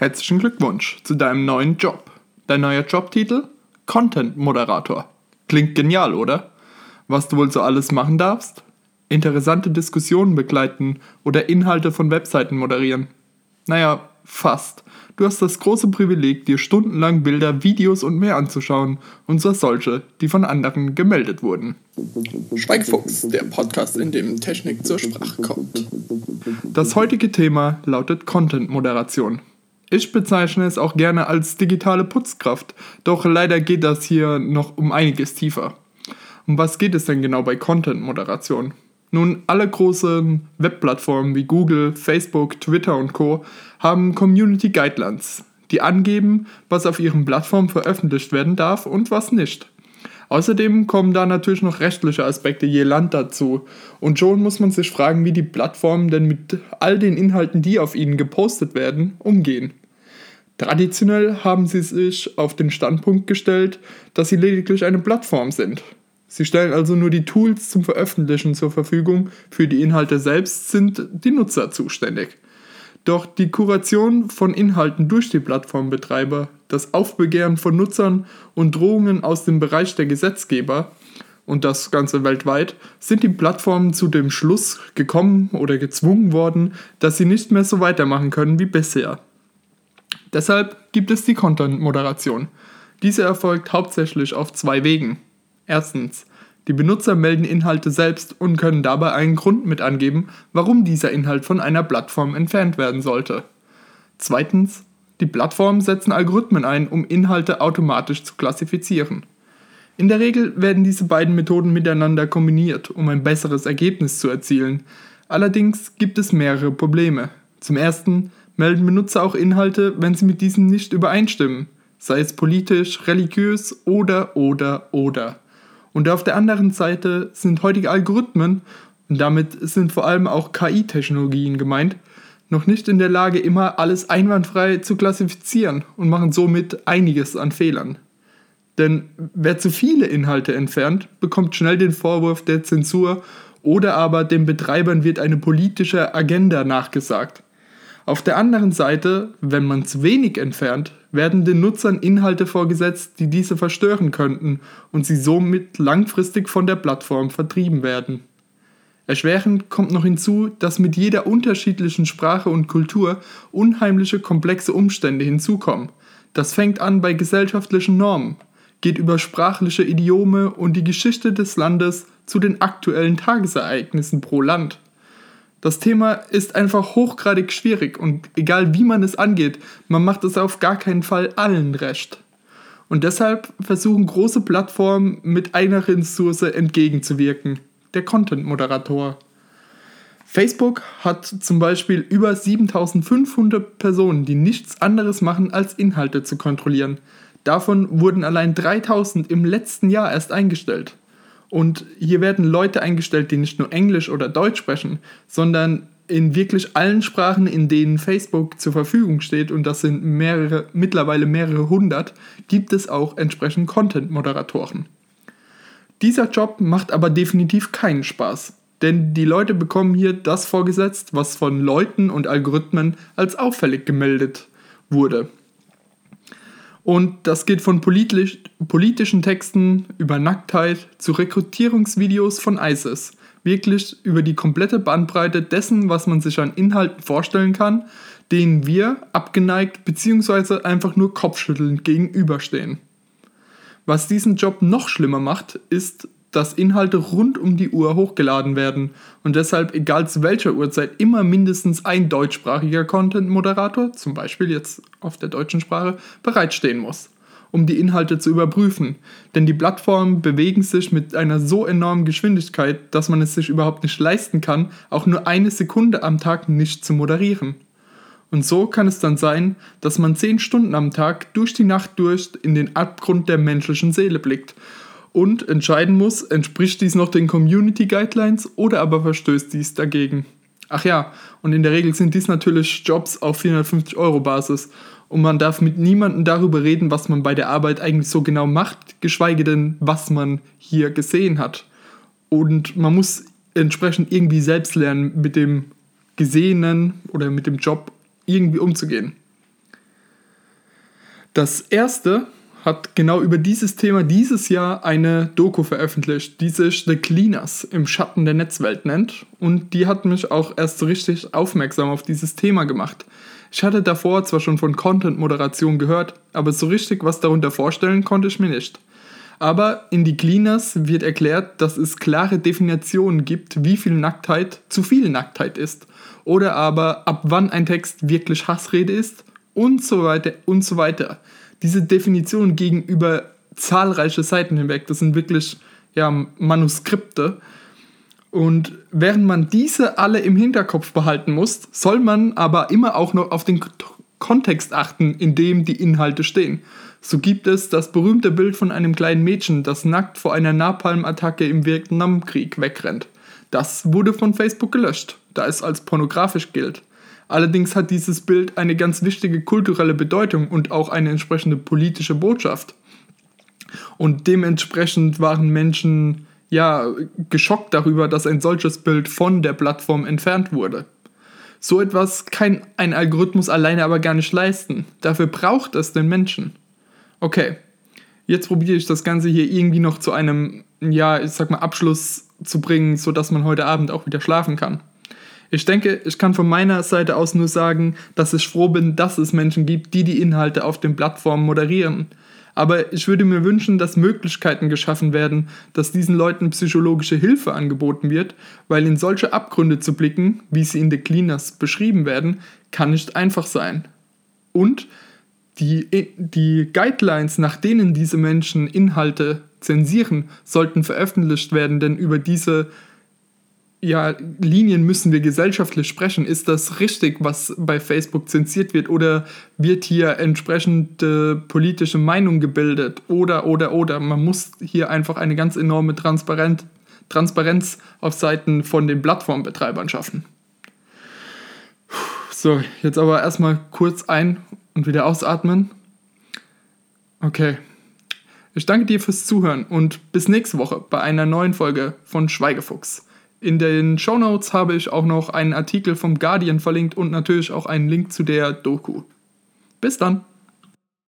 Herzlichen Glückwunsch zu deinem neuen Job. Dein neuer Jobtitel? Content Moderator. Klingt genial, oder? Was du wohl so alles machen darfst? Interessante Diskussionen begleiten oder Inhalte von Webseiten moderieren. Naja, fast. Du hast das große Privileg, dir stundenlang Bilder, Videos und mehr anzuschauen, und zwar solche, die von anderen gemeldet wurden. Schweigfuchs, der Podcast, in dem Technik zur Sprache kommt. Das heutige Thema lautet Content-Moderation. Ich bezeichne es auch gerne als digitale Putzkraft, doch leider geht das hier noch um einiges tiefer. Um was geht es denn genau bei Content-Moderation? Nun, alle großen Webplattformen wie Google, Facebook, Twitter und Co. haben Community Guidelines, die angeben, was auf ihren Plattformen veröffentlicht werden darf und was nicht. Außerdem kommen da natürlich noch rechtliche Aspekte je Land dazu. Und schon muss man sich fragen, wie die Plattformen denn mit all den Inhalten, die auf ihnen gepostet werden, umgehen. Traditionell haben sie sich auf den Standpunkt gestellt, dass sie lediglich eine Plattform sind. Sie stellen also nur die Tools zum Veröffentlichen zur Verfügung, für die Inhalte selbst sind die Nutzer zuständig. Doch die Kuration von Inhalten durch die Plattformbetreiber, das Aufbegehren von Nutzern und Drohungen aus dem Bereich der Gesetzgeber und das Ganze weltweit, sind die Plattformen zu dem Schluss gekommen oder gezwungen worden, dass sie nicht mehr so weitermachen können wie bisher. Deshalb gibt es die Content-Moderation. Diese erfolgt hauptsächlich auf zwei Wegen. Erstens, die Benutzer melden Inhalte selbst und können dabei einen Grund mit angeben, warum dieser Inhalt von einer Plattform entfernt werden sollte. Zweitens, die Plattformen setzen Algorithmen ein, um Inhalte automatisch zu klassifizieren. In der Regel werden diese beiden Methoden miteinander kombiniert, um ein besseres Ergebnis zu erzielen. Allerdings gibt es mehrere Probleme. Zum ersten melden Benutzer auch Inhalte, wenn sie mit diesen nicht übereinstimmen, sei es politisch, religiös oder oder oder. Und auf der anderen Seite sind heutige Algorithmen, und damit sind vor allem auch KI-Technologien gemeint, noch nicht in der Lage, immer alles einwandfrei zu klassifizieren und machen somit einiges an Fehlern. Denn wer zu viele Inhalte entfernt, bekommt schnell den Vorwurf der Zensur oder aber den Betreibern wird eine politische Agenda nachgesagt. Auf der anderen Seite, wenn man zu wenig entfernt, werden den Nutzern Inhalte vorgesetzt, die diese verstören könnten und sie somit langfristig von der Plattform vertrieben werden. Erschwerend kommt noch hinzu, dass mit jeder unterschiedlichen Sprache und Kultur unheimliche komplexe Umstände hinzukommen. Das fängt an bei gesellschaftlichen Normen, geht über sprachliche Idiome und die Geschichte des Landes zu den aktuellen Tagesereignissen pro Land. Das Thema ist einfach hochgradig schwierig und egal wie man es angeht, man macht es auf gar keinen Fall allen recht. Und deshalb versuchen große Plattformen mit einer Ressource entgegenzuwirken, der Content-Moderator. Facebook hat zum Beispiel über 7500 Personen, die nichts anderes machen, als Inhalte zu kontrollieren. Davon wurden allein 3000 im letzten Jahr erst eingestellt. Und hier werden Leute eingestellt, die nicht nur Englisch oder Deutsch sprechen, sondern in wirklich allen Sprachen, in denen Facebook zur Verfügung steht, und das sind mehrere, mittlerweile mehrere hundert, gibt es auch entsprechend Content-Moderatoren. Dieser Job macht aber definitiv keinen Spaß, denn die Leute bekommen hier das vorgesetzt, was von Leuten und Algorithmen als auffällig gemeldet wurde. Und das geht von politisch, politischen Texten über Nacktheit zu Rekrutierungsvideos von ISIS. Wirklich über die komplette Bandbreite dessen, was man sich an Inhalten vorstellen kann, denen wir abgeneigt bzw. einfach nur kopfschüttelnd gegenüberstehen. Was diesen Job noch schlimmer macht, ist, dass Inhalte rund um die Uhr hochgeladen werden und deshalb egal zu welcher Uhrzeit immer mindestens ein deutschsprachiger Content-Moderator, zum Beispiel jetzt auf der deutschen Sprache, bereitstehen muss, um die Inhalte zu überprüfen. Denn die Plattformen bewegen sich mit einer so enormen Geschwindigkeit, dass man es sich überhaupt nicht leisten kann, auch nur eine Sekunde am Tag nicht zu moderieren. Und so kann es dann sein, dass man zehn Stunden am Tag durch die Nacht durch in den Abgrund der menschlichen Seele blickt und entscheiden muss, entspricht dies noch den Community Guidelines oder aber verstößt dies dagegen. Ach ja, und in der Regel sind dies natürlich Jobs auf 450 Euro Basis und man darf mit niemandem darüber reden, was man bei der Arbeit eigentlich so genau macht, geschweige denn, was man hier gesehen hat. Und man muss entsprechend irgendwie selbst lernen, mit dem Gesehenen oder mit dem Job irgendwie umzugehen. Das erste hat genau über dieses Thema dieses Jahr eine Doku veröffentlicht, die sich The Cleaners im Schatten der Netzwelt nennt. Und die hat mich auch erst so richtig aufmerksam auf dieses Thema gemacht. Ich hatte davor zwar schon von Content-Moderation gehört, aber so richtig was darunter vorstellen konnte ich mir nicht. Aber in die Cleaners wird erklärt, dass es klare Definitionen gibt, wie viel Nacktheit zu viel Nacktheit ist. Oder aber ab wann ein Text wirklich Hassrede ist und so weiter und so weiter diese Definition gegenüber zahlreiche Seiten hinweg, das sind wirklich ja, Manuskripte. Und während man diese alle im Hinterkopf behalten muss, soll man aber immer auch noch auf den Kontext achten, in dem die Inhalte stehen. So gibt es das berühmte Bild von einem kleinen Mädchen, das nackt vor einer Napalm-Attacke im Vietnamkrieg wegrennt. Das wurde von Facebook gelöscht, da es als pornografisch gilt. Allerdings hat dieses Bild eine ganz wichtige kulturelle Bedeutung und auch eine entsprechende politische Botschaft. Und dementsprechend waren Menschen ja geschockt darüber, dass ein solches Bild von der Plattform entfernt wurde. So etwas kann ein Algorithmus alleine aber gar nicht leisten. Dafür braucht es den Menschen. Okay, jetzt probiere ich das Ganze hier irgendwie noch zu einem, ja, ich sag mal, Abschluss zu bringen, sodass man heute Abend auch wieder schlafen kann. Ich denke, ich kann von meiner Seite aus nur sagen, dass ich froh bin, dass es Menschen gibt, die die Inhalte auf den Plattformen moderieren. Aber ich würde mir wünschen, dass Möglichkeiten geschaffen werden, dass diesen Leuten psychologische Hilfe angeboten wird, weil in solche Abgründe zu blicken, wie sie in The Cleaners beschrieben werden, kann nicht einfach sein. Und die, die Guidelines, nach denen diese Menschen Inhalte zensieren, sollten veröffentlicht werden, denn über diese ja, Linien müssen wir gesellschaftlich sprechen. Ist das richtig, was bei Facebook zensiert wird? Oder wird hier entsprechende politische Meinung gebildet? Oder, oder, oder. Man muss hier einfach eine ganz enorme Transparenz, Transparenz auf Seiten von den Plattformbetreibern schaffen. So, jetzt aber erstmal kurz ein- und wieder ausatmen. Okay. Ich danke dir fürs Zuhören und bis nächste Woche bei einer neuen Folge von Schweigefuchs. In den Show Notes habe ich auch noch einen Artikel vom Guardian verlinkt und natürlich auch einen Link zu der Doku. Bis dann!